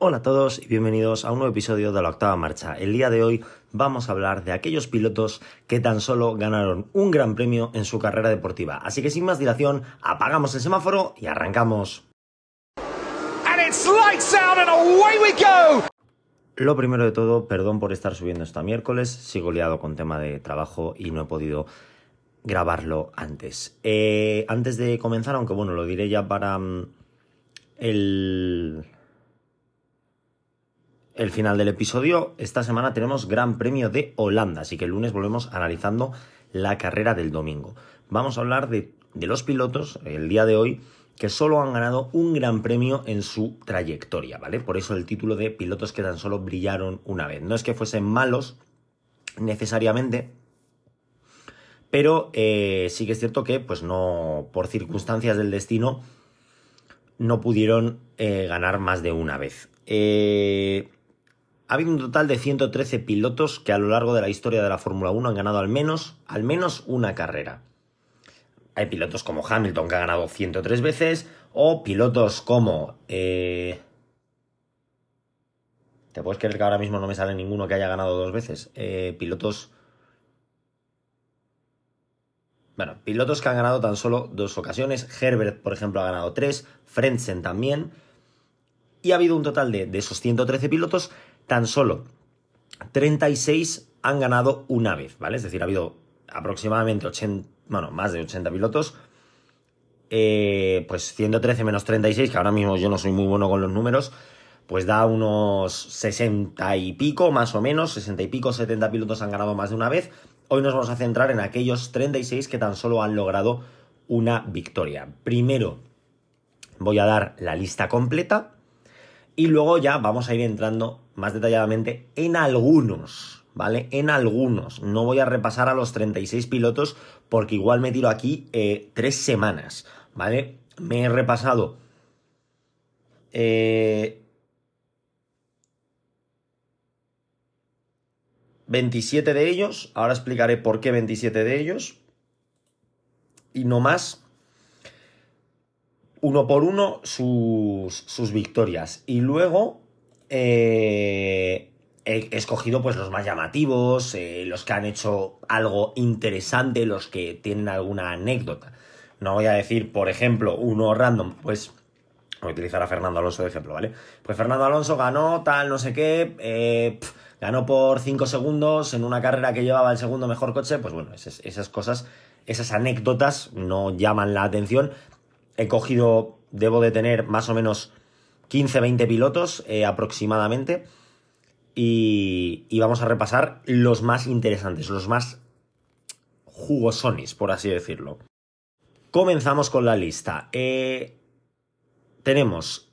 Hola a todos y bienvenidos a un nuevo episodio de la octava marcha. El día de hoy vamos a hablar de aquellos pilotos que tan solo ganaron un gran premio en su carrera deportiva. Así que sin más dilación, apagamos el semáforo y arrancamos. Lo primero de todo, perdón por estar subiendo esta miércoles, sigo liado con tema de trabajo y no he podido grabarlo antes. Eh, antes de comenzar, aunque bueno, lo diré ya para mm, el, el final del episodio, esta semana tenemos Gran Premio de Holanda, así que el lunes volvemos analizando la carrera del domingo. Vamos a hablar de, de los pilotos el día de hoy que solo han ganado un gran premio en su trayectoria, ¿vale? Por eso el título de pilotos que tan solo brillaron una vez. No es que fuesen malos necesariamente, pero eh, sí que es cierto que, pues no, por circunstancias del destino, no pudieron eh, ganar más de una vez. Eh, ha habido un total de 113 pilotos que a lo largo de la historia de la Fórmula 1 han ganado al menos, al menos una carrera. Hay pilotos como Hamilton que ha ganado 103 veces, o pilotos como... Eh... ¿Te puedes creer que ahora mismo no me sale ninguno que haya ganado dos veces? Eh, pilotos... Bueno, pilotos que han ganado tan solo dos ocasiones. Herbert, por ejemplo, ha ganado tres. Frentzen también. Y ha habido un total de, de esos 113 pilotos, tan solo 36 han ganado una vez, ¿vale? Es decir, ha habido aproximadamente 80 bueno, más de 80 pilotos. Eh, pues 113 menos 36, que ahora mismo yo no soy muy bueno con los números, pues da unos 60 y pico, más o menos, 60 y pico, 70 pilotos han ganado más de una vez. Hoy nos vamos a centrar en aquellos 36 que tan solo han logrado una victoria. Primero voy a dar la lista completa y luego ya vamos a ir entrando más detalladamente en algunos ¿vale? En algunos. No voy a repasar a los 36 pilotos porque igual me tiro aquí eh, tres semanas, ¿vale? Me he repasado... Eh, 27 de ellos, ahora explicaré por qué 27 de ellos, y no más, uno por uno sus, sus victorias. Y luego eh, he escogido pues los más llamativos, eh, los que han hecho algo interesante, los que tienen alguna anécdota. No voy a decir, por ejemplo, uno random, pues voy a utilizar a Fernando Alonso de ejemplo, ¿vale? Pues Fernando Alonso ganó tal, no sé qué, eh, ganó por 5 segundos en una carrera que llevaba el segundo mejor coche, pues bueno, esas, esas cosas, esas anécdotas no llaman la atención. He cogido, debo de tener más o menos 15, 20 pilotos eh, aproximadamente y, vamos a repasar los más interesantes, los más jugosones, por así decirlo. Comenzamos con la lista. Eh, tenemos,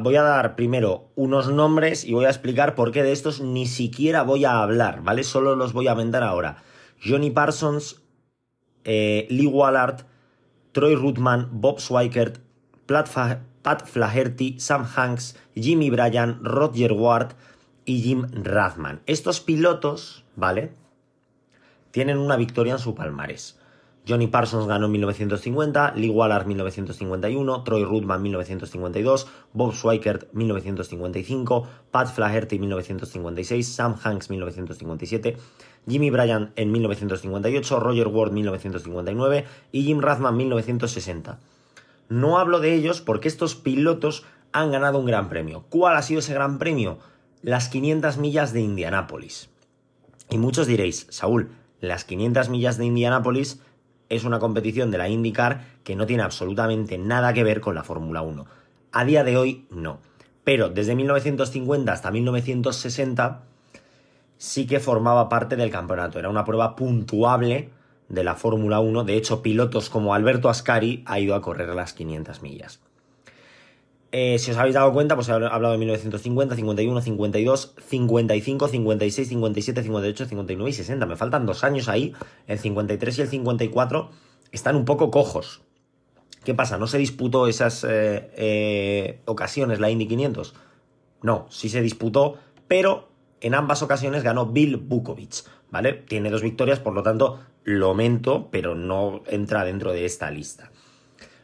voy a dar primero unos nombres y voy a explicar por qué de estos ni siquiera voy a hablar, ¿vale? Solo los voy a vender ahora. Johnny Parsons, eh, Lee Wallard, Troy Ruthman, Bob Swikert, Pat Flaherty, Sam Hanks, Jimmy Bryan, Roger Ward, y Jim Rathman. Estos pilotos, ¿vale? Tienen una victoria en su palmarés. Johnny Parsons ganó en 1950, Lee Wallard 1951, Troy Ruthman 1952, Bob Swikert 1955, Pat Flaherty 1956, Sam Hanks 1957, Jimmy Bryan en 1958, Roger Ward 1959 y Jim Rathman 1960. No hablo de ellos porque estos pilotos han ganado un gran premio. ¿Cuál ha sido ese gran premio? las 500 millas de Indianápolis. Y muchos diréis, Saúl, las 500 millas de Indianápolis es una competición de la IndyCar que no tiene absolutamente nada que ver con la Fórmula 1. A día de hoy no. Pero desde 1950 hasta 1960 sí que formaba parte del campeonato. Era una prueba puntuable de la Fórmula 1. De hecho, pilotos como Alberto Ascari ha ido a correr las 500 millas. Eh, si os habéis dado cuenta, pues he hablado de 1950, 51, 52, 55, 56, 57, 58, 59 y 60. Me faltan dos años ahí. El 53 y el 54 están un poco cojos. ¿Qué pasa? ¿No se disputó esas eh, eh, ocasiones la Indy 500? No, sí se disputó, pero en ambas ocasiones ganó Bill Bukovic, ¿vale? Tiene dos victorias, por lo tanto, lo mento, pero no entra dentro de esta lista.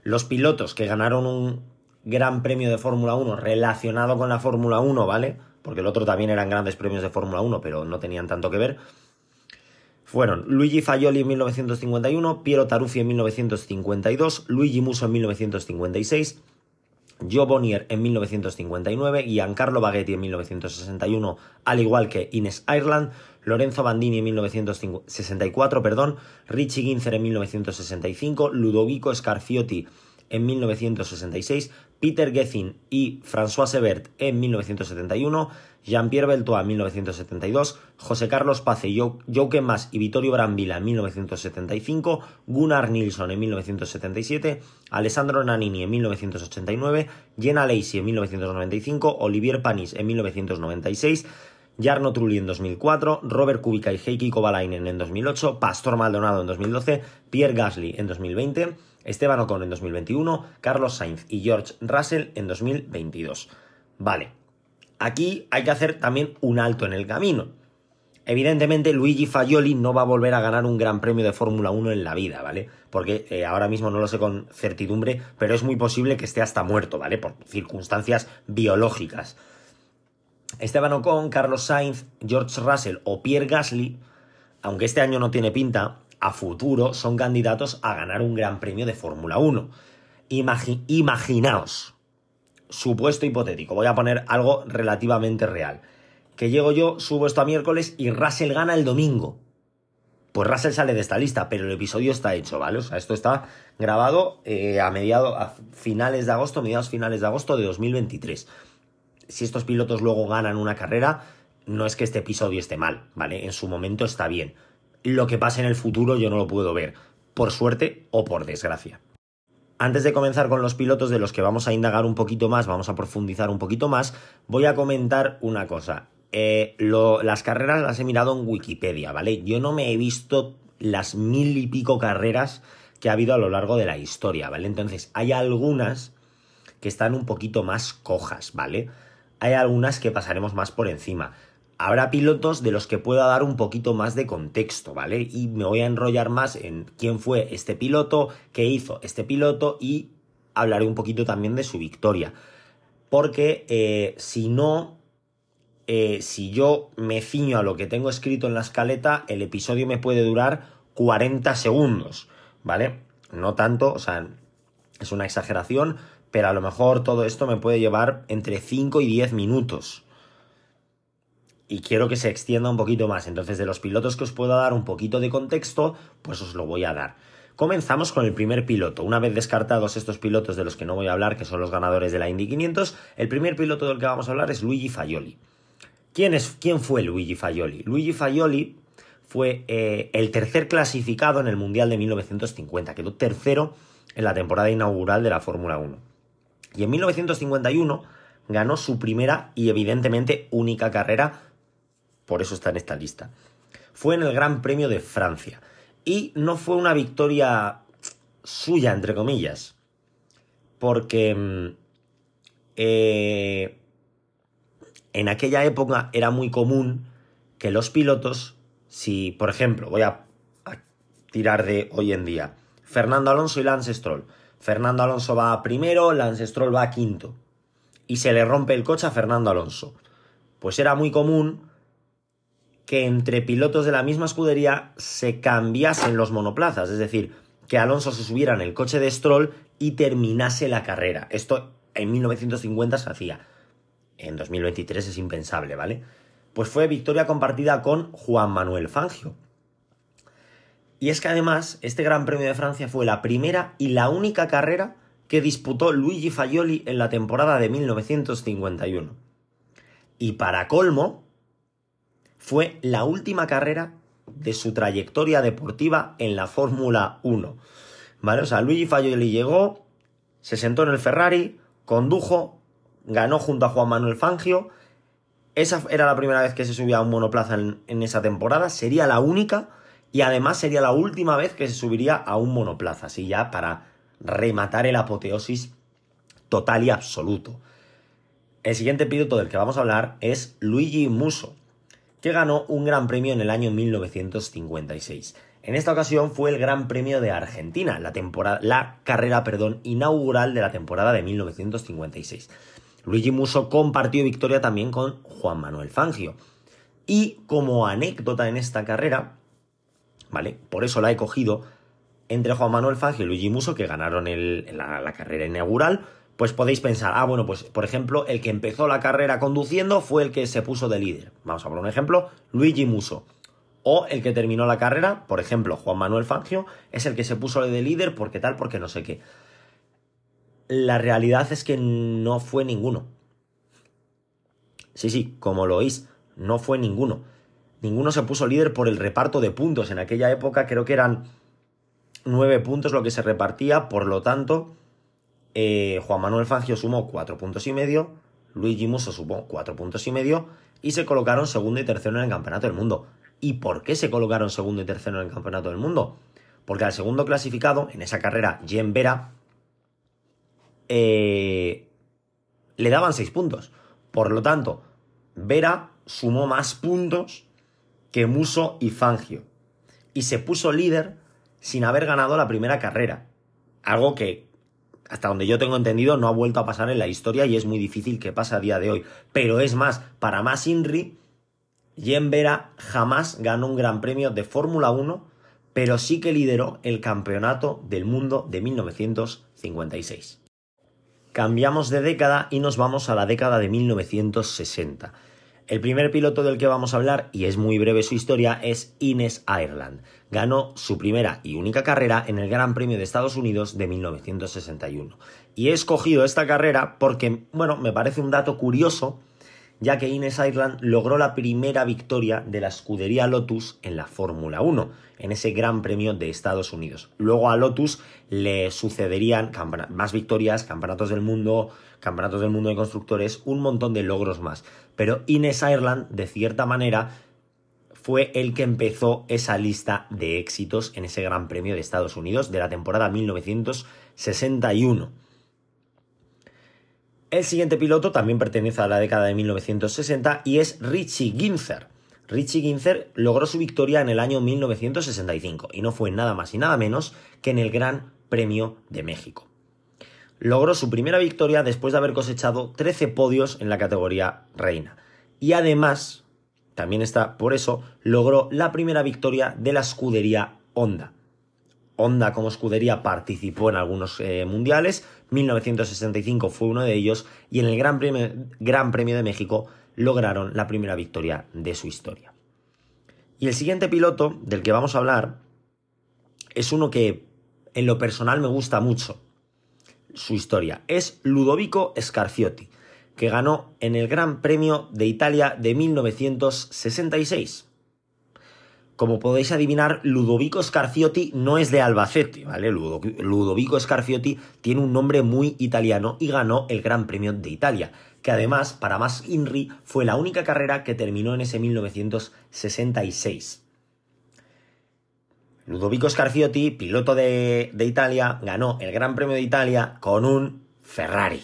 Los pilotos que ganaron un, gran premio de Fórmula 1 relacionado con la Fórmula 1, ¿vale? Porque el otro también eran grandes premios de Fórmula 1, pero no tenían tanto que ver. Fueron Luigi Faioli en 1951, Piero Taruffi en 1952, Luigi Musso en 1956, Joe Bonnier en 1959, Giancarlo Baghetti en 1961, al igual que Ines Ireland, Lorenzo Bandini en 1964, perdón, Richie Ginzer en 1965, Ludovico Scarfiotti en 1966, Peter Gethin y François Sebert en 1971, Jean-Pierre Beltois en 1972, José Carlos Pace, Joke Mas y Vittorio Brambilla en 1975, Gunnar Nilsson en 1977, Alessandro Nannini en 1989, Jenna Lacey en 1995, Olivier Panis en 1996, Jarno Trulli en 2004, Robert Kubica y Heikki Kovalainen en 2008, Pastor Maldonado en 2012, Pierre Gasly en 2020, Esteban Ocon en 2021, Carlos Sainz y George Russell en 2022. Vale, aquí hay que hacer también un alto en el camino. Evidentemente, Luigi Fagioli no va a volver a ganar un gran premio de Fórmula 1 en la vida, ¿vale? Porque eh, ahora mismo no lo sé con certidumbre, pero es muy posible que esté hasta muerto, ¿vale? Por circunstancias biológicas. Esteban Ocon, Carlos Sainz, George Russell o Pierre Gasly, aunque este año no tiene pinta, a futuro son candidatos a ganar un gran premio de Fórmula 1. imaginaos, supuesto hipotético, voy a poner algo relativamente real. Que llego yo, subo esto a miércoles y Russell gana el domingo. Pues Russell sale de esta lista, pero el episodio está hecho, ¿vale? O sea, esto está grabado eh, a mediados, a finales de agosto, mediados finales de agosto de 2023 si estos pilotos luego ganan una carrera, no es que este episodio esté mal, ¿vale? En su momento está bien. Lo que pase en el futuro yo no lo puedo ver, por suerte o por desgracia. Antes de comenzar con los pilotos de los que vamos a indagar un poquito más, vamos a profundizar un poquito más, voy a comentar una cosa. Eh, las carreras las he mirado en Wikipedia, ¿vale? Yo no me he visto las mil y pico carreras que ha habido a lo largo de la historia, ¿vale? Entonces, hay algunas que están un poquito más cojas, ¿vale? hay algunas que pasaremos más por encima. Habrá pilotos de los que pueda dar un poquito más de contexto, ¿vale? Y me voy a enrollar más en quién fue este piloto, qué hizo este piloto y hablaré un poquito también de su victoria. Porque eh, si no, eh, si yo me ciño a lo que tengo escrito en la escaleta, el episodio me puede durar 40 segundos, ¿vale? No tanto, o sea, es una exageración, pero a lo mejor todo esto me puede llevar entre 5 y 10 minutos. Y quiero que se extienda un poquito más. Entonces, de los pilotos que os pueda dar un poquito de contexto, pues os lo voy a dar. Comenzamos con el primer piloto. Una vez descartados estos pilotos de los que no voy a hablar, que son los ganadores de la Indy 500, el primer piloto del que vamos a hablar es Luigi Faioli. ¿Quién, es, quién fue Luigi Faioli? Luigi Faioli fue eh, el tercer clasificado en el Mundial de 1950. Quedó tercero en la temporada inaugural de la Fórmula 1. Y en 1951 ganó su primera y evidentemente única carrera, por eso está en esta lista. Fue en el Gran Premio de Francia. Y no fue una victoria suya, entre comillas, porque mm, eh, en aquella época era muy común que los pilotos, si por ejemplo, voy a, a tirar de hoy en día, Fernando Alonso y Lance Stroll, Fernando Alonso va primero, Lance Stroll va quinto. Y se le rompe el coche a Fernando Alonso. Pues era muy común que entre pilotos de la misma escudería se cambiasen los monoplazas, es decir, que Alonso se subiera en el coche de Stroll y terminase la carrera. Esto en 1950 se hacía. En 2023 es impensable, ¿vale? Pues fue victoria compartida con Juan Manuel Fangio. Y es que además este Gran Premio de Francia fue la primera y la única carrera que disputó Luigi Faioli en la temporada de 1951. Y para colmo, fue la última carrera de su trayectoria deportiva en la Fórmula 1. ¿Vale? O sea, Luigi Faioli llegó, se sentó en el Ferrari, condujo, ganó junto a Juan Manuel Fangio. Esa era la primera vez que se subía a un monoplaza en, en esa temporada, sería la única y además sería la última vez que se subiría a un monoplaza, así ya para rematar el apoteosis total y absoluto. El siguiente piloto del que vamos a hablar es Luigi Musso, que ganó un gran premio en el año 1956. En esta ocasión fue el Gran Premio de Argentina, la, temporada, la carrera perdón, inaugural de la temporada de 1956. Luigi Musso compartió victoria también con Juan Manuel Fangio. Y como anécdota en esta carrera, ¿vale? Por eso la he cogido, entre Juan Manuel Fangio y Luigi Musso, que ganaron la, carrera inaugural, pues podéis pensar, ah, bueno, pues por ejemplo, el que empezó la carrera conduciendo fue el que se puso de líder. Vamos a poner un ejemplo, Luigi Musso. O el que terminó la carrera, por ejemplo, Juan Manuel Fangio, es el que se puso de líder porque tal, porque no sé qué. La realidad es que no fue ninguno. Sí, sí, como lo oís, no fue ninguno. Ninguno se puso líder por el reparto de puntos. En aquella época creo que eran nueve puntos lo que se repartía, por lo tanto, eh, Juan Manuel Fangio sumó cuatro puntos y medio, Luigi Musso sumó cuatro puntos y medio y se colocaron segundo y tercero en el Campeonato del Mundo. ¿Y por qué se colocaron segundo y tercero en el Campeonato del Mundo? Porque al segundo clasificado, en esa carrera, Jen Vera, eh, le daban seis puntos. Por lo tanto, Vera sumó más puntos que Muso y Fangio. Y se puso líder sin haber ganado la primera carrera. Algo que, hasta donde yo tengo entendido, no ha vuelto a pasar en la historia y es muy difícil que pase a día de hoy. Pero es más, para más Inri, Jen Vera jamás ganó un gran premio de Fórmula 1, pero sí que lideró el campeonato del mundo de 1956. Cambiamos de década y nos vamos a la década de 1960. El primer piloto del que vamos a hablar, y es muy breve su historia, es Ines Ireland. Ganó su primera y única carrera en el Gran Premio de Estados Unidos de 1961. Y he escogido esta carrera porque, bueno, me parece un dato curioso ya que Ines Ireland logró la primera victoria de la escudería Lotus en la Fórmula 1, en ese Gran Premio de Estados Unidos. Luego a Lotus le sucederían más victorias, campeonatos del mundo, campeonatos del mundo de constructores, un montón de logros más. Pero Ines Ireland, de cierta manera, fue el que empezó esa lista de éxitos en ese Gran Premio de Estados Unidos de la temporada 1961. El siguiente piloto también pertenece a la década de 1960 y es Richie Ginther. Richie Ginther logró su victoria en el año 1965 y no fue nada más y nada menos que en el Gran Premio de México. Logró su primera victoria después de haber cosechado 13 podios en la categoría reina. Y además, también está por eso, logró la primera victoria de la escudería Honda. Honda como escudería participó en algunos eh, mundiales, 1965 fue uno de ellos y en el Gran Gran Premio de México lograron la primera victoria de su historia. Y el siguiente piloto del que vamos a hablar es uno que en lo personal me gusta mucho su historia. Es Ludovico Scarfiotti, que ganó en el Gran Premio de Italia de 1966. Como podéis adivinar, Ludovico Scarfiotti no es de Albacete, ¿vale? Ludovico Scarfiotti tiene un nombre muy italiano y ganó el Gran Premio de Italia, que además, para más Inri, fue la única carrera que terminó en ese 1966. Ludovico Scarfiotti, piloto de, de Italia, ganó el Gran Premio de Italia con un Ferrari.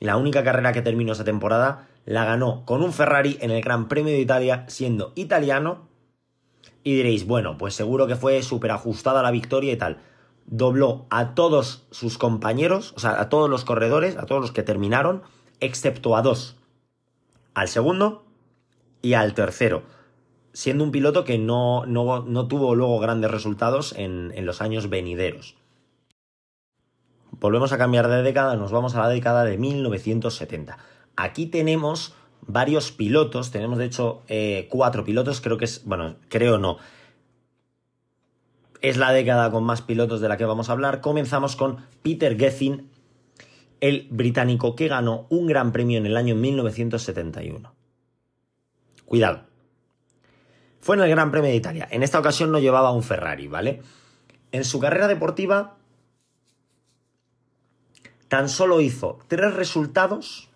La única carrera que terminó esa temporada la ganó con un Ferrari en el Gran Premio de Italia, siendo italiano y diréis, bueno, pues seguro que fue súper ajustada la victoria y tal. Dobló a todos sus compañeros, o sea, a todos los corredores, a todos los que terminaron, excepto a dos. Al segundo y al tercero. Siendo un piloto que no, no, tuvo luego grandes resultados en, en los años venideros. Volvemos a cambiar de década, nos vamos a la década de 1970. Aquí tenemos varios pilotos, tenemos de hecho eh, cuatro pilotos, creo que es, bueno, creo no. Es la década con más pilotos de la que vamos a hablar. Comenzamos con Peter Gethin, el británico que ganó un gran premio en el año 1971. Cuidado. Fue en el Gran Premio de Italia. En esta ocasión no llevaba un Ferrari, ¿vale? En su carrera deportiva tan solo hizo tres resultados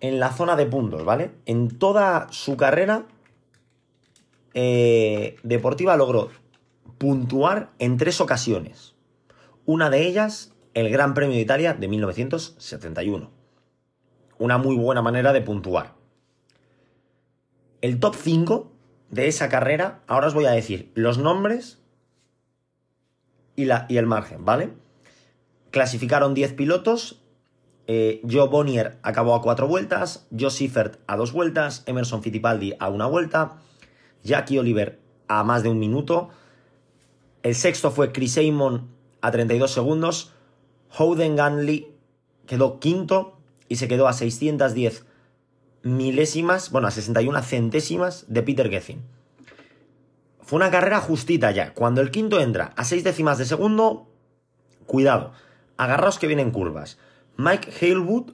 en la zona de puntos, ¿vale? En toda su carrera eh, deportiva logró puntuar en tres ocasiones. Una de ellas, el Gran Premio de Italia de 1971. Una muy buena manera de puntuar. El top 5 de esa carrera, ahora os voy a decir los nombres y, la, y el margen, ¿vale? Clasificaron 10 pilotos. Eh, Joe Bonnier acabó a 4 vueltas. Joe Siffert a 2 vueltas. Emerson Fittipaldi a una vuelta. Jackie Oliver a más de un minuto. El sexto fue Chris Amon a 32 segundos. Howden Ganley quedó quinto y se quedó a 610 milésimas, bueno, a 61 centésimas de Peter Gethin. Fue una carrera justita ya. Cuando el quinto entra a 6 décimas de segundo, cuidado, agarraos que vienen curvas. Mike Halewood,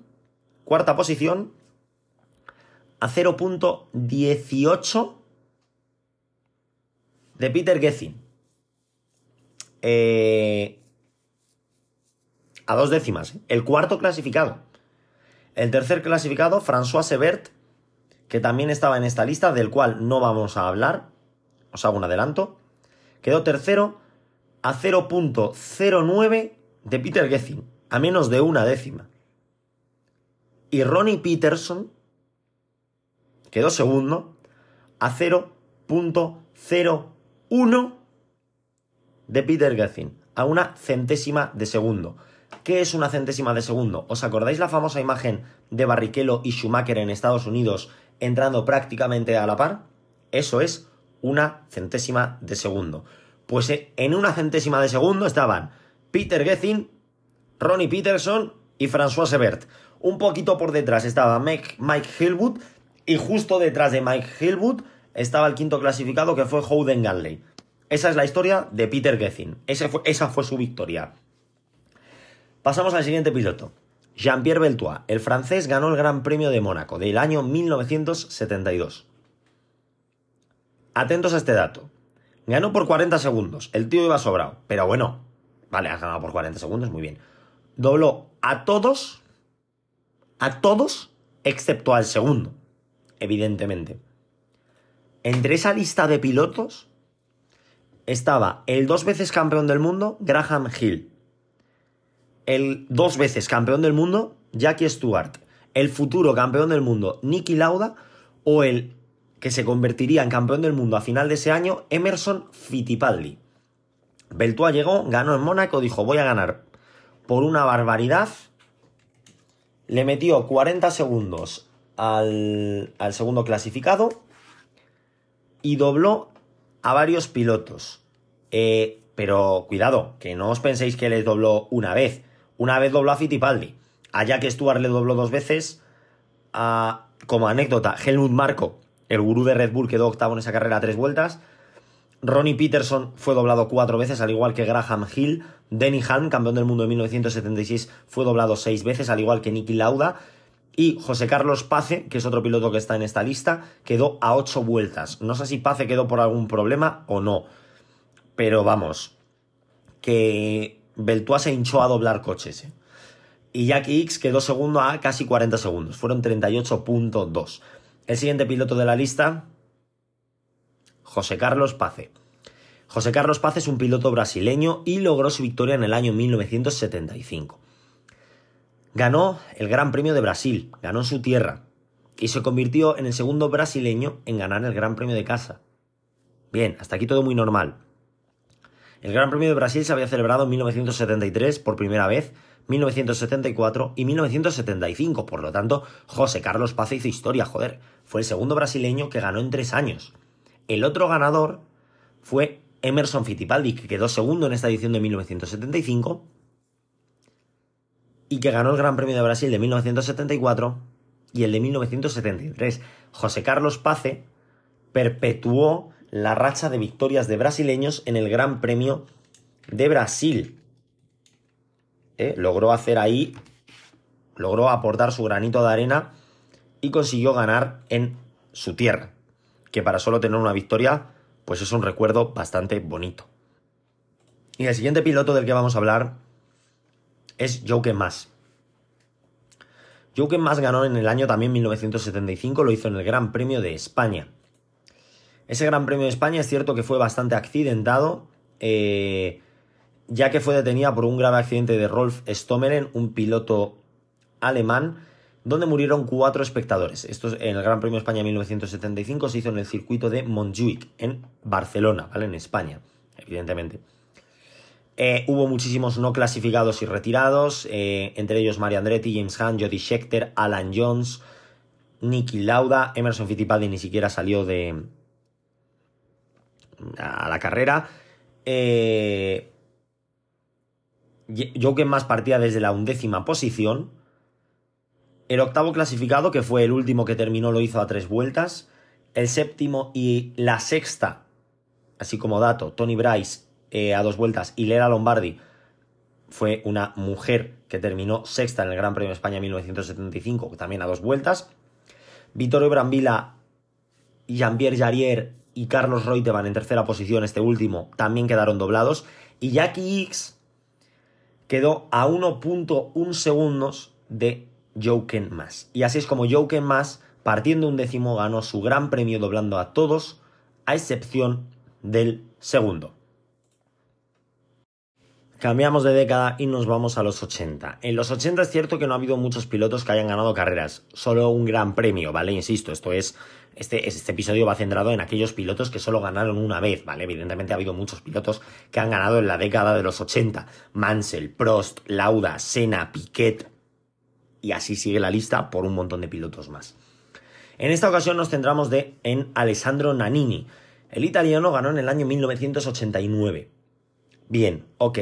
cuarta posición, a 0.18 de Peter Gethin. Eh, a dos décimas. ¿eh? El cuarto clasificado. El tercer clasificado, François Sebert, que también estaba en esta lista, del cual no vamos a hablar. Os hago un adelanto. Quedó tercero a 0.09 de Peter Gethin, a menos de una décima. Y Ronnie Peterson quedó segundo a 0.01 de Peter Gethin, a una centésima de segundo. ¿Qué es una centésima de segundo? ¿Os acordáis la famosa imagen de Barrichello y Schumacher en Estados Unidos entrando prácticamente a la par? Eso es una centésima de segundo. Pues eh, en una centésima de segundo estaban Peter Gethin, Ronnie Peterson y François Sebert. Un poquito por detrás estaba Mike, Hillwood y justo detrás de Mike Hillwood estaba el quinto clasificado que fue Howden Ganley. Esa es la historia de Peter Gethin. esa fue su victoria. Pasamos al siguiente piloto. Jean-Pierre Beltois, el francés, ganó el Gran Premio de Mónaco del año 1972. Atentos a este dato. Ganó por 40 segundos. El tío iba sobrado. Pero bueno, vale, ha ganado por 40 segundos, muy bien. Dobló a todos, a todos, excepto al segundo, evidentemente. Entre esa lista de pilotos estaba el dos veces campeón del mundo, Graham Hill el dos veces campeón del mundo, Jackie Stewart, el futuro campeón del mundo, Nicky Lauda, o el que se convertiría en campeón del mundo a final de ese año, Emerson Fittipaldi. Beltua llegó, ganó en Mónaco, dijo voy a ganar por una barbaridad. Le metió 40 segundos al, segundo clasificado y dobló a varios pilotos. Eh, pero cuidado, que no os penséis que les dobló una vez. Una vez dobló a Fittipaldi. A Jack Stewart le dobló dos veces. A, como anécdota, Helmut Marko, el gurú de Red Bull, quedó octavo en esa carrera a tres vueltas. Ronnie Peterson fue doblado cuatro veces, al igual que Graham Hill. Denny Halm, campeón del mundo de 1976, fue doblado seis veces, al igual que Nicky Lauda. Y José Carlos Pace, que es otro piloto que está en esta lista, quedó a ocho vueltas. No sé si Pace quedó por algún problema o no. Pero vamos, que Beltois se hinchó a doblar coches. ¿eh? Y Jackie X quedó segundo a casi 40 segundos. Fueron 38.2. El siguiente piloto de la lista, José Carlos Pace. José Carlos Pace es un piloto brasileño y logró su victoria en el año 1975. Ganó el Gran Premio de Brasil, ganó en su tierra y se convirtió en el segundo brasileño en ganar el Gran Premio de casa. Bien, hasta aquí todo muy normal. El Gran Premio de Brasil se había celebrado en 1973 por primera vez, 1974 y 1975. Por lo tanto, José Carlos Paz hizo historia, joder. Fue el segundo brasileño que ganó en tres años. El otro ganador fue Emerson Fittipaldi, que quedó segundo en esta edición de 1975 y que ganó el Gran Premio de Brasil de 1974 y el de 1973. José Carlos Pace perpetuó la racha de victorias de brasileños en el Gran Premio de Brasil. ¿Eh? Logró hacer ahí, logró aportar su granito de arena y consiguió ganar en su tierra, que para solo tener una victoria, pues es un recuerdo bastante bonito. Y el siguiente piloto del que vamos a hablar es Jochen Mass. Jochen Mass ganó en el año también 1975, lo hizo en el Gran Premio de España. Ese Gran Premio de España es cierto que fue bastante accidentado, eh, ya que fue detenida por un grave accidente de Rolf Stommelen, un piloto alemán donde murieron cuatro espectadores. Esto en el Gran Premio de España 1975 se hizo en el circuito de Montjuic, en Barcelona, ¿vale? En España, evidentemente. Eh, hubo muchísimos no clasificados y retirados, eh, entre ellos Mario Andretti, James Hunt, Jody Scheckter, Alan Jones, Nicky Lauda, Emerson Fittipaldi ni siquiera salió de a la carrera. Eh, Jochen más partía desde la undécima posición. El octavo clasificado, que fue el último que terminó, lo hizo a tres vueltas. El séptimo y la sexta, así como dato, Tony Bryce eh, a dos vueltas y Lera Lombardi fue una mujer que terminó sexta en el Gran Premio de España 1975, también a dos vueltas. Vittorio Brambila, Jean-Pierre Jarier y Carlos Reutemann en tercera posición, este último, también quedaron doblados. Y Jackie X quedó a 1.1 segundos de Joken Más. Y así es como Joken Más, partiendo un décimo, ganó su gran premio doblando a todos, a excepción del segundo. Cambiamos de década y nos vamos a los 80. En los 80 es cierto que no ha habido muchos pilotos que hayan ganado carreras, solo un gran premio, ¿vale? Insisto, esto es este, este, episodio va centrado en aquellos pilotos que solo ganaron una vez, ¿vale? Evidentemente ha habido muchos pilotos que han ganado en la década de los 80. Mansell, Prost, Lauda, Senna, Piquet. Y así sigue la lista por un montón de pilotos más. En esta ocasión nos centramos de, en Alessandro Nannini. El italiano ganó en el año 1989. Bien, ok.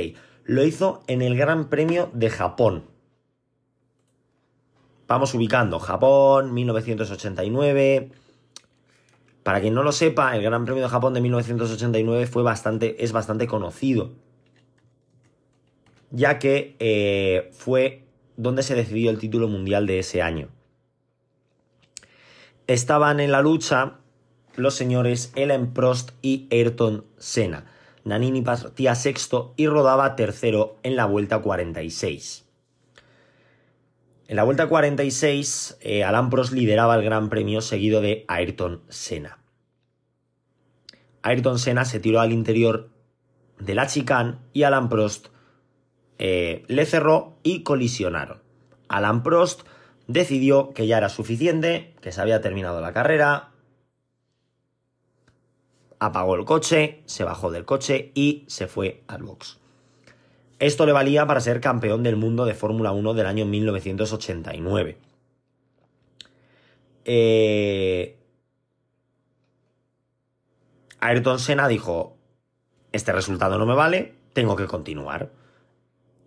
Lo hizo en el Gran Premio de Japón. Vamos ubicando. Japón, 1989. Para quien no lo sepa, el Gran Premio de Japón de 1989 fue bastante, es bastante conocido, ya que eh, fue donde se decidió el título mundial de ese año. Estaban en la lucha los señores Ellen Prost y Ayrton Senna. Nanini partía sexto y rodaba tercero en la vuelta 46. En la vuelta 46, eh, Alan Prost lideraba el Gran Premio seguido de Ayrton Senna. Ayrton Senna se tiró al interior de la chicane y Alan Prost eh, le cerró y colisionaron. Alan Prost decidió que ya era suficiente, que se había terminado la carrera, apagó el coche, se bajó del coche y se fue al box. Esto le valía para ser campeón del mundo de Fórmula 1 del año 1989. Eh... Ayrton Senna dijo, este resultado no me vale, tengo que continuar.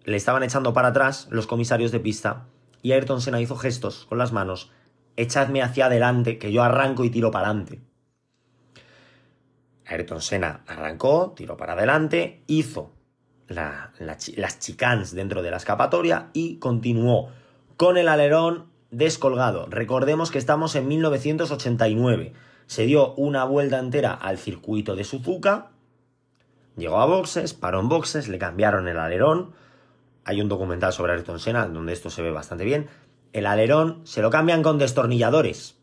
Le estaban echando para atrás los comisarios de pista y Ayrton Senna hizo gestos con las manos, echadme hacia adelante, que yo arranco y tiro para adelante. Ayrton Senna arrancó, tiró para adelante, hizo las chicanes dentro de la escapatoria y continuó con el alerón descolgado. Recordemos que estamos en 1989. Se dio una vuelta entera al circuito de Suzuka, llegó a boxes, paró en boxes, le cambiaron el alerón. Hay un documental sobre Ayrton Senna donde esto se ve bastante bien. El alerón se lo cambian con destornilladores.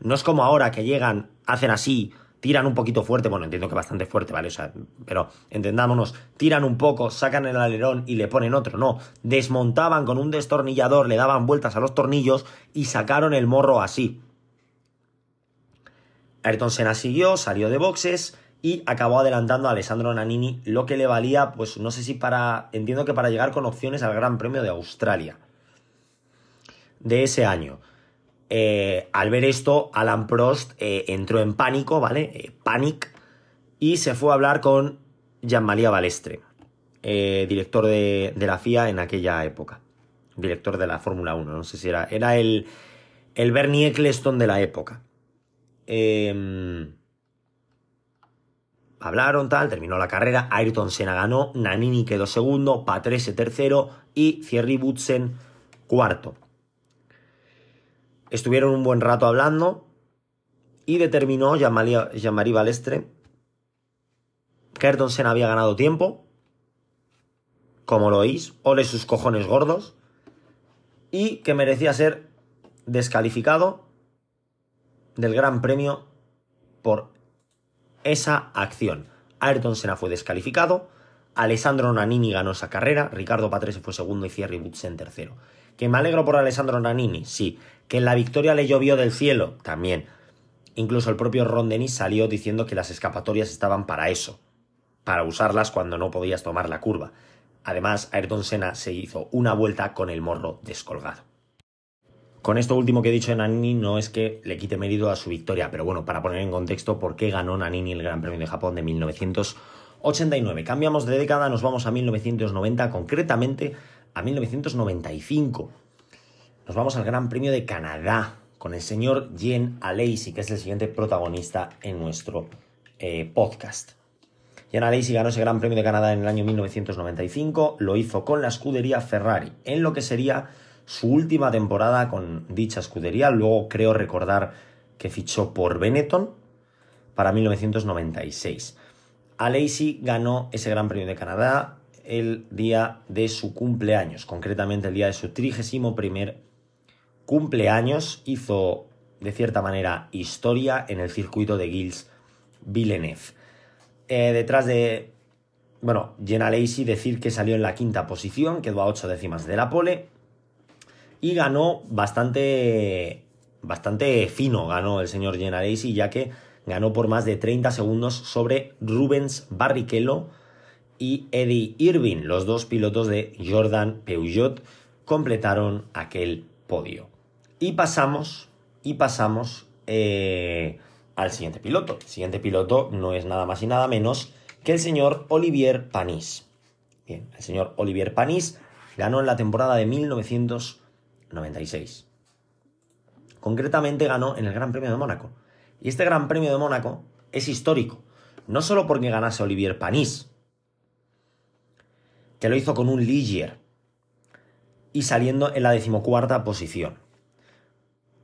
No es como ahora que llegan, hacen así, tiran un poquito fuerte, bueno, entiendo que bastante fuerte, ¿vale? O sea, pero entendámonos, tiran un poco, sacan el alerón y le ponen otro, no, desmontaban con un destornillador, le daban vueltas a los tornillos y sacaron el morro así. Ayrton Senna siguió, salió de boxes y acabó adelantando a Alessandro Nannini, lo que le valía, pues no sé si para, entiendo que para llegar con opciones al Gran Premio de Australia de ese año. Eh, al ver esto, Alan Prost eh, entró en pánico, ¿vale? Eh, panic, y se fue a hablar con Jean-Maria Balestre, director de, la FIA en aquella época, director de la Fórmula 1, no sé si era, era el, el Bernie Eccleston de la época. Em, hablaron, tal, terminó la carrera, Ayrton Senna ganó, Nanini quedó segundo, Patrese tercero y Thierry Butsen cuarto. Estuvieron un buen rato hablando y determinó Jean-Marie Balestre que Ayrton Senna había ganado tiempo, como lo oís, ole sus cojones gordos, y que merecía ser descalificado del Gran Premio por esa acción. Ayrton Senna fue descalificado, Alessandro Nannini ganó esa carrera, Ricardo Patrese fue segundo y Thierry Butsen tercero. ¿Que me alegro por Alessandro Nanini? Sí. ¿Que la victoria le llovió del cielo? También. Incluso el propio Ron Dennis salió diciendo que las escapatorias estaban para eso, para usarlas cuando no podías tomar la curva. Además, Ayrton Senna se hizo una vuelta con el morro descolgado. Con esto último que he dicho de Nanini no es que le quite mérito a su victoria, pero bueno, para poner en contexto por qué ganó Nanini el Gran Premio de Japón de 1989. Cambiamos de década, nos vamos a 1990, concretamente a 1995. Nos vamos al Gran Premio de Canadá con el señor Jen Alesi, que es el siguiente protagonista en nuestro eh, podcast. Jen Alesi ganó ese Gran Premio de Canadá en el año 1995, lo hizo con la escudería Ferrari, en lo que sería su última temporada con dicha escudería. Luego creo recordar que fichó por Benetton para 1996. Alesi ganó ese Gran Premio de Canadá el día de su cumpleaños, concretamente el día de su 31 primer cumpleaños. Hizo de cierta manera historia en el circuito de Gilles Villeneuve. Eh, detrás de, bueno, Jenna Lacey decir que salió en la quinta posición, quedó a 8 décimas de la pole y ganó bastante, bastante fino, ganó el señor Genaresi, ya que ganó por más de 30 segundos sobre Rubens Barrichello y Eddie Irving, los dos pilotos de Jordan Peugeot, completaron aquel podio. Y pasamos, y pasamos eh, al siguiente piloto. El siguiente piloto no es nada más y nada menos que el señor Olivier Panis. Bien, el señor Olivier Panis ganó en la temporada de 1900 96. Concretamente ganó en el Gran Premio de Mónaco. Y este Gran Premio de Mónaco es histórico, no solo porque ganase Olivier Panis, que lo hizo con un Ligier y saliendo en la decimocuarta posición.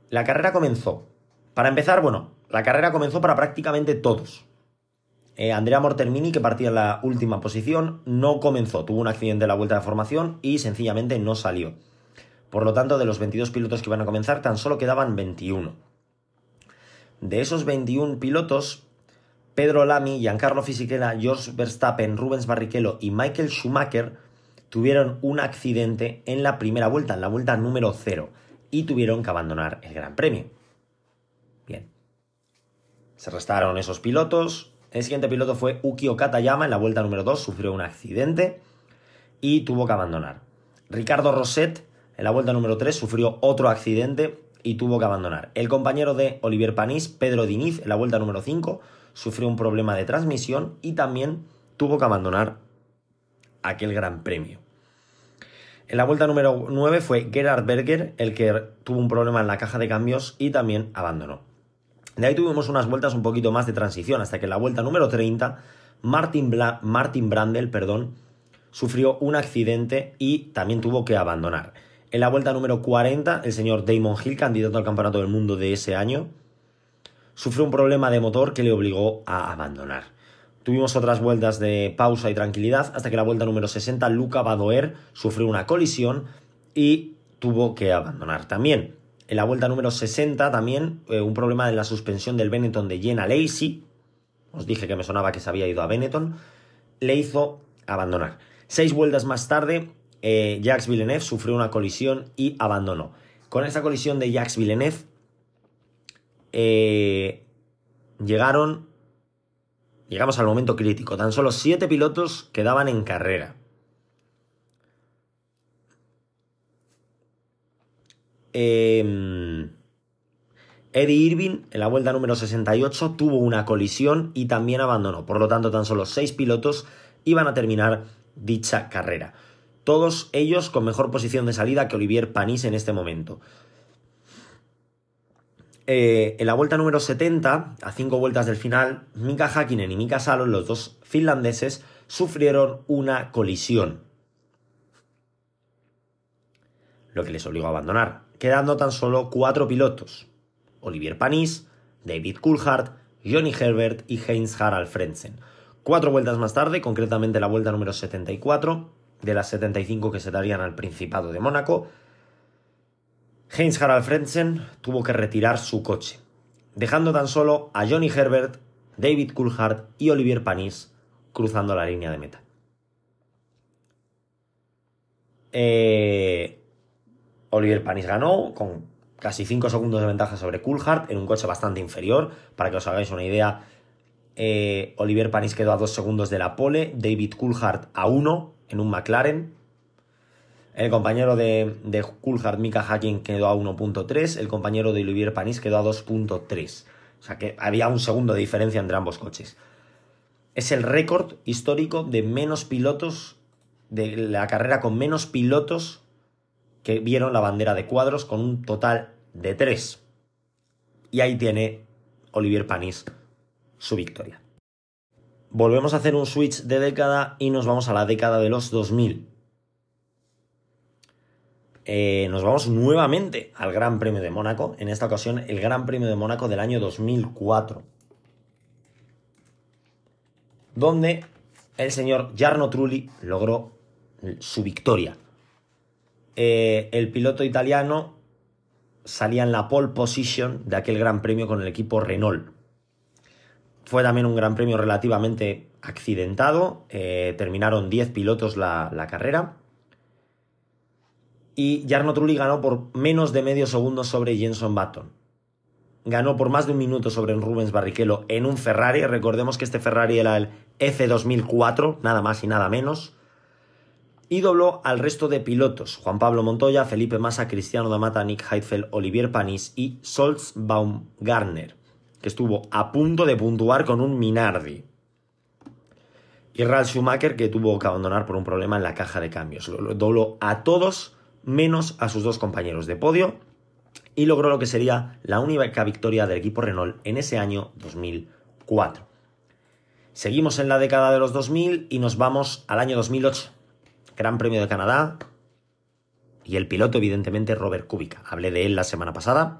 La carrera comenzó. Para empezar, bueno, la carrera comenzó para prácticamente todos. Eh, Andrea Mortermini, que partía en la última posición, no comenzó, tuvo un accidente en la vuelta de formación y sencillamente no salió. Por lo tanto, de los 22 pilotos que iban a comenzar, tan solo quedaban 21. De esos 21 pilotos, Pedro Lamy, Giancarlo Fisichella, George Verstappen, Rubens Barrichello y Michael Schumacher tuvieron un accidente en la primera vuelta, en la vuelta número 0, y tuvieron que abandonar el Gran Premio. Bien. Se restaron esos pilotos. El siguiente piloto fue Ukio Katayama en la vuelta número 2, sufrió un accidente y tuvo que abandonar. Ricardo Rosset en la vuelta número 3 sufrió otro accidente y tuvo que abandonar. El compañero de Olivier Panis, Pedro Diniz, en la vuelta número 5, sufrió un problema de transmisión y también tuvo que abandonar aquel gran premio. En la vuelta número 9 fue Gerhard Berger el que tuvo un problema en la caja de cambios y también abandonó. De ahí tuvimos unas vueltas un poquito más de transición hasta que en la vuelta número 30 Martin, Martin Brandel perdón, sufrió un accidente y también tuvo que abandonar. En la vuelta número 40, el señor Damon Hill, candidato al Campeonato del Mundo de ese año, sufrió un problema de motor que le obligó a abandonar. Tuvimos otras vueltas de pausa y tranquilidad hasta que la vuelta número 60, Luca Badoer sufrió una colisión y tuvo que abandonar también. En la vuelta número 60 también eh, un problema en la suspensión del Benetton de Jenna Lacey, os dije que me sonaba que se había ido a Benetton, le hizo abandonar. Seis vueltas más tarde, eh, Jacques Villeneuve sufrió una colisión y abandonó. Con esa colisión de Jacques Villeneuve eh, llegaron, llegamos al momento crítico. Tan solo siete pilotos quedaban en carrera. Em, Eddie Irving, en la vuelta número 68, tuvo una colisión y también abandonó. Por lo tanto, tan solo seis pilotos iban a terminar dicha carrera todos ellos con mejor posición de salida que Olivier Panis en este momento. Eh, en la vuelta número 70, a cinco vueltas del final, Mika Hakkinen y Mika Salo, los dos finlandeses, sufrieron una colisión. Lo que les obligó a abandonar, quedando tan solo cuatro pilotos. Olivier Panis, David Coulthard, Johnny Herbert y Heinz Harald Frentzen. Cuatro vueltas más tarde, concretamente la vuelta número 74, de las 75 que se darían al Principado de Mónaco, Heinz Harald Frentzen tuvo que retirar su coche, dejando tan solo a Johnny Herbert, David Coulthard y Olivier Panis cruzando la línea de meta. Eh, Oliver Panis ganó con casi 5 segundos de ventaja sobre Coulthard en un coche bastante inferior. Para que os hagáis una idea, eh, Oliver Panis quedó a 2 segundos de la pole, David Coulthard a 1 en un McLaren. El compañero de, de Coulthard, Mika Hacking, quedó a 1.3. El compañero de Olivier Panis quedó a 2.3. O sea que había un segundo de diferencia entre ambos coches. Es el récord histórico de menos pilotos, de la carrera con menos pilotos que vieron la bandera de cuadros con un total de 3. Y ahí tiene Olivier Panis su victoria. Volvemos a hacer un switch de década y nos vamos a la década de los 2000. Eh, nos vamos nuevamente al Gran Premio de Mónaco, en esta ocasión el Gran Premio de Mónaco del año 2004, donde el señor Jarno Trulli logró su victoria. Eh, el piloto italiano salía en la pole position de aquel Gran Premio con el equipo Renault. Fue también un Gran Premio relativamente accidentado, eh, terminaron 10 pilotos la, la carrera y Jarno Trulli ganó por menos de medio segundo sobre Jenson Button. Ganó por más de un minuto sobre Rubens Barrichello en un Ferrari. Recordemos que este Ferrari era el F2004, nada más y nada menos. Y dobló al resto de pilotos: Juan Pablo Montoya, Felipe Massa, Cristiano Damata, Nick Heidfeld, Olivier Panis y Solz Baumgartner, que estuvo a punto de puntuar con un Minardi. Y Ralf Schumacher, que tuvo que abandonar por un problema en la caja de cambios. Dobló a todos menos a sus dos compañeros de podio y logró lo que sería la única victoria del equipo Renault en ese año 2004. Seguimos en la década de los 2000 y nos vamos al año 2008. Gran Premio de Canadá y el piloto evidentemente Robert Kubica. Hablé de él la semana pasada.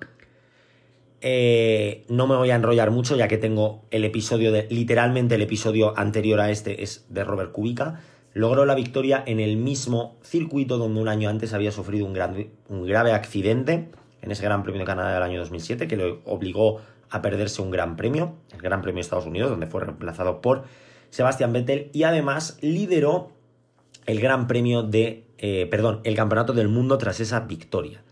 Eh, no me voy a enrollar mucho ya que tengo el episodio de literalmente el episodio anterior a este es de Robert Kubica logró la victoria en el mismo circuito donde un año antes había sufrido un, grave accidente en ese Gran Premio de Canadá del año 2007 que le obligó a perderse un Gran Premio, el Gran Premio de Estados Unidos, donde fue reemplazado por Sebastián Vettel y además lideró el Gran Premio de, eh, perdón, el Campeonato del Mundo tras esa victoria.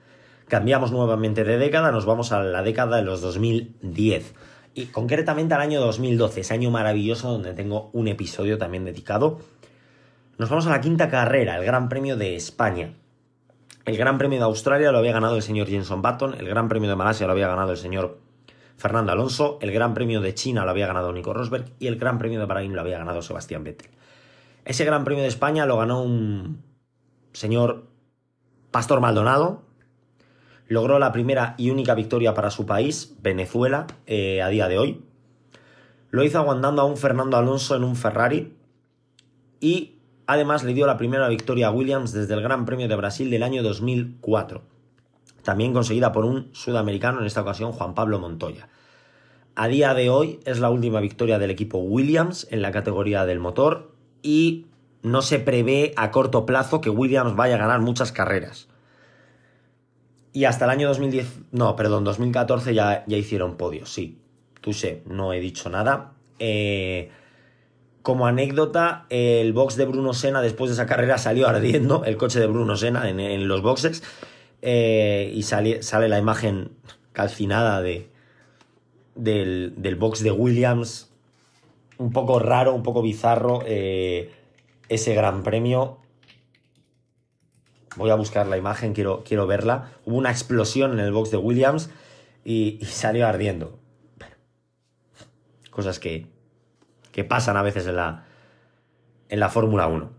Cambiamos nuevamente de década, nos vamos a la década de los 2010 y concretamente al año 2012, ese año maravilloso donde tengo un episodio también dedicado nos vamos a la quinta carrera, el Gran Premio de España. El Gran Premio de Australia lo había ganado el señor Jenson Button, el Gran Premio de Malasia lo había ganado el señor Fernando Alonso, el Gran Premio de China lo había ganado Nico Rosberg y el Gran Premio de Bahrein lo había ganado Sebastián Vettel. Ese Gran Premio de España lo ganó un señor Pastor Maldonado, logró la primera y única victoria para su país, Venezuela, eh, a día de hoy. Lo hizo aguantando a un Fernando Alonso en un Ferrari y Además, le dio la primera victoria a Williams desde el Gran Premio de Brasil del año 2004, también conseguida por un sudamericano, en esta ocasión Juan Pablo Montoya. A día de hoy es la última victoria del equipo Williams en la categoría del motor y no se prevé a corto plazo que Williams vaya a ganar muchas carreras. Y hasta el año 2010, no, perdón, 2014 ya, ya hicieron podios, sí. Tú sé, no he dicho nada. Eh, como anécdota, el box de Bruno Senna después de esa carrera salió ardiendo, el coche de Bruno Senna en, los boxes, eh, y sale, sale, la imagen calcinada de, del, del, box de Williams, un poco raro, un poco bizarro, eh, ese gran premio. Voy a buscar la imagen, quiero, quiero verla. Hubo una explosión en el box de Williams y, y salió ardiendo. Cosas que, que pasan a veces en la, en la Fórmula 1.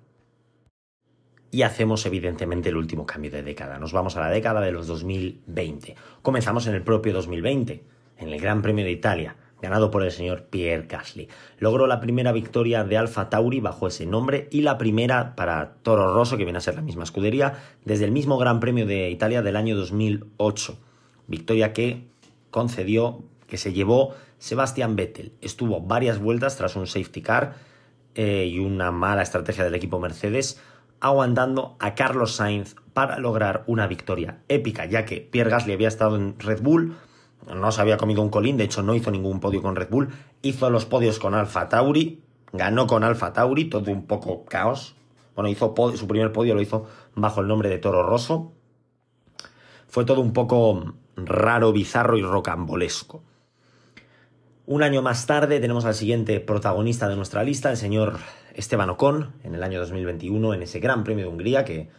Y hacemos evidentemente el último cambio de década. Nos vamos a la década de los 2020. Comenzamos en el propio 2020, en el Gran Premio de Italia, ganado por el señor Pierre Gasly. Logró la primera victoria de Alfa Tauri bajo ese nombre y la primera para Toro Rosso, que viene a ser la misma escudería, desde el mismo Gran Premio de Italia del año 2008. Victoria que concedió, que se llevó Sebastián Vettel estuvo varias vueltas tras un safety car eh, y una mala estrategia del equipo Mercedes, aguantando a Carlos Sainz para lograr una victoria épica, ya que Pierre Gasly había estado en Red Bull, no se había comido un colín, de hecho no hizo ningún podio con Red Bull, hizo los podios con Alfa Tauri, ganó con Alfa Tauri, todo un poco caos. Bueno, hizo su primer podio lo hizo bajo el nombre de Toro Rosso. fue todo un poco raro, bizarro y rocambolesco. Un año más tarde tenemos al siguiente protagonista de nuestra lista, el señor Esteban Ocon, en el año 2021, en ese Gran Premio de Hungría que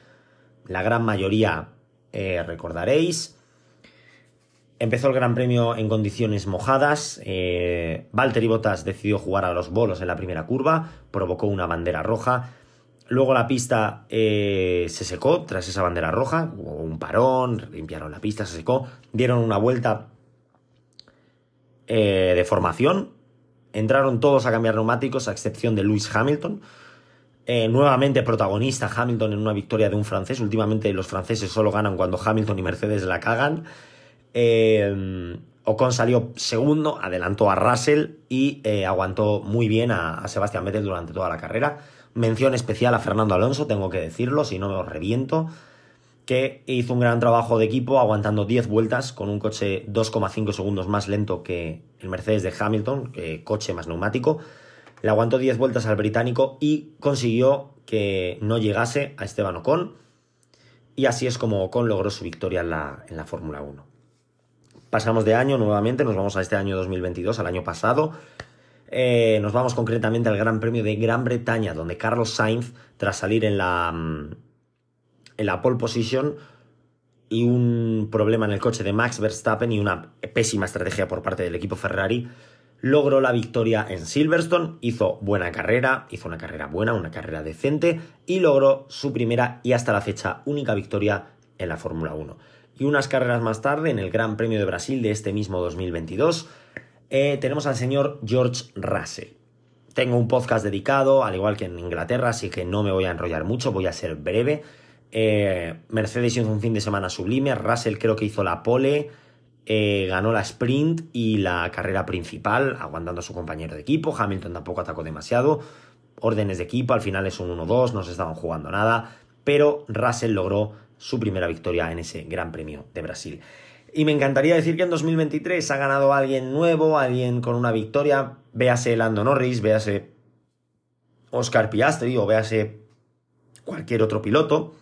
la gran mayoría eh, recordaréis. Empezó el Gran Premio en condiciones mojadas. Eh, Valtteri Bottas decidió jugar a los bolos en la primera curva, provocó una bandera roja. Luego la pista eh, se secó tras esa bandera roja, hubo un parón, limpiaron la pista, se secó, dieron una vuelta eh, de formación, entraron todos a cambiar neumáticos a excepción de Lewis Hamilton. Eh, nuevamente protagonista Hamilton en una victoria de un francés. Últimamente los franceses solo ganan cuando Hamilton y Mercedes la cagan. Ocon salió segundo, adelantó a Russell y aguantó muy bien a, a Sebastián Vettel durante toda la carrera Mención especial a Fernando Alonso, tengo que decirlo, si no me reviento, que hizo un gran trabajo de equipo aguantando 10 vueltas con un coche 2,5 segundos más lento que el Mercedes de Hamilton, coche más neumático. Le aguantó 10 vueltas al británico y consiguió que no llegase a Esteban Ocon. Y así es como Ocon logró su victoria en la, en la Fórmula 1. Pasamos de año nuevamente, nos vamos a este año 2022, al año pasado. Eh, nos vamos concretamente al Gran Premio de Gran Bretaña, donde Carlos Sainz, tras salir en la, mm, en la pole position y un problema en el coche de Max Verstappen y una pésima estrategia por parte del equipo Ferrari, logró la victoria en Silverstone, hizo buena carrera, hizo una carrera buena, una carrera decente y logró su primera y hasta la fecha única victoria en la Fórmula 1. Y unas carreras más tarde, en el Gran Premio de Brasil de este mismo 2022, eh, tenemos al señor George Russell. Tengo un podcast dedicado, al igual que en Inglaterra, así que no me voy a enrollar mucho, voy a ser breve. Eh, Mercedes hizo un fin de semana sublime, Russell creo que hizo la pole, eh, ganó la sprint y la carrera principal, aguantando a su compañero de equipo. Hamilton tampoco atacó demasiado. Órdenes de equipo, al final es un 1-2, no se estaban jugando nada, pero Russell logró su primera victoria en ese Gran Premio de Brasil. Y me encantaría decir que en 2023 ha ganado alguien nuevo, alguien con una victoria, véase Lando Norris, véase Oscar Piastri o véase cualquier otro piloto.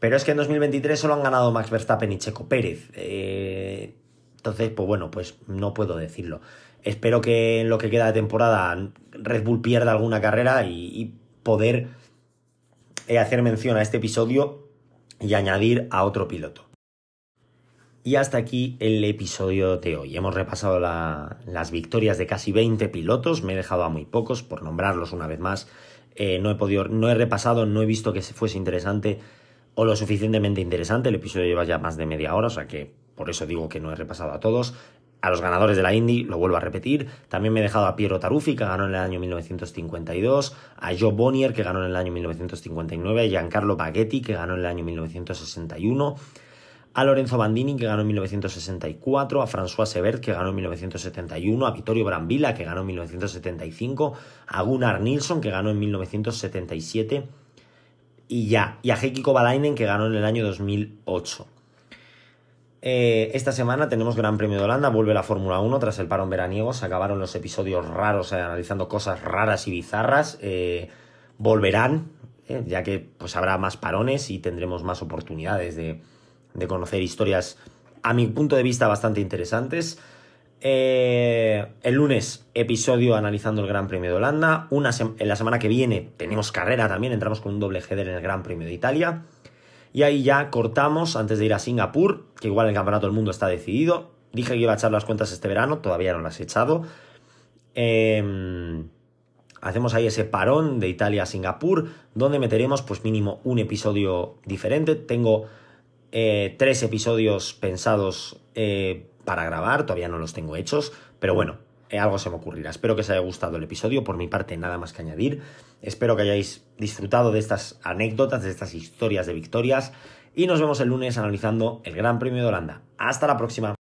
Pero es que en 2023 solo han ganado Max Verstappen y Checo Pérez. Eh, entonces, pues bueno, pues no puedo decirlo. Espero que en lo que queda de temporada Red Bull pierda alguna carrera y, poder eh, hacer mención a este episodio y añadir a otro piloto. Y hasta aquí el episodio de hoy. Hemos repasado las victorias de casi 20 pilotos. Me he dejado a muy pocos por nombrarlos una vez más. Eh, no he podido, no he repasado, no he visto que fuese interesante o lo suficientemente interesante. El episodio lleva ya más de media hora, o sea que por eso digo que no he repasado a todos. A los ganadores de la Indy, lo vuelvo a repetir. También me he dejado a Piero Taruffi, que ganó en el año 1952, a Joe Bonnier, que ganó en el año 1959, a Giancarlo Baghetti, que ganó en el año 1961 a Lorenzo Bandini, que ganó en 1964, a François Sebert, que ganó en 1971, a Vittorio Brambilla, que ganó en 1975, a Gunnar Nilsson, que ganó en 1977, y ya, y a Heikki Kovalainen, que ganó en el año 2008. Eh, esta semana tenemos Gran Premio de Holanda, vuelve la Fórmula 1 tras el parón veraniego, se acabaron los episodios raros eh, analizando cosas raras y bizarras, eh, volverán, ya que pues habrá más parones y tendremos más oportunidades de, de conocer historias, a mi punto de vista, bastante interesantes. Eh, el lunes, episodio analizando el Gran Premio de Holanda. Una en la semana que viene tenemos carrera también, entramos con un doble header en el Gran Premio de Italia. Y ahí ya cortamos antes de ir a Singapur, que igual el Campeonato del Mundo está decidido. Dije que iba a echar las cuentas este verano, todavía no las he echado. Em, hacemos ahí ese parón de Italia a Singapur, donde meteremos pues mínimo un episodio diferente. Tengo eh, tres episodios pensados eh, para grabar, todavía no los tengo hechos, pero bueno, eh, algo se me ocurrirá. Espero que os haya gustado el episodio, por mi parte nada más que añadir. Espero que hayáis disfrutado de estas anécdotas, de estas historias de victorias y nos vemos el lunes analizando el Gran Premio de Holanda. Hasta la próxima.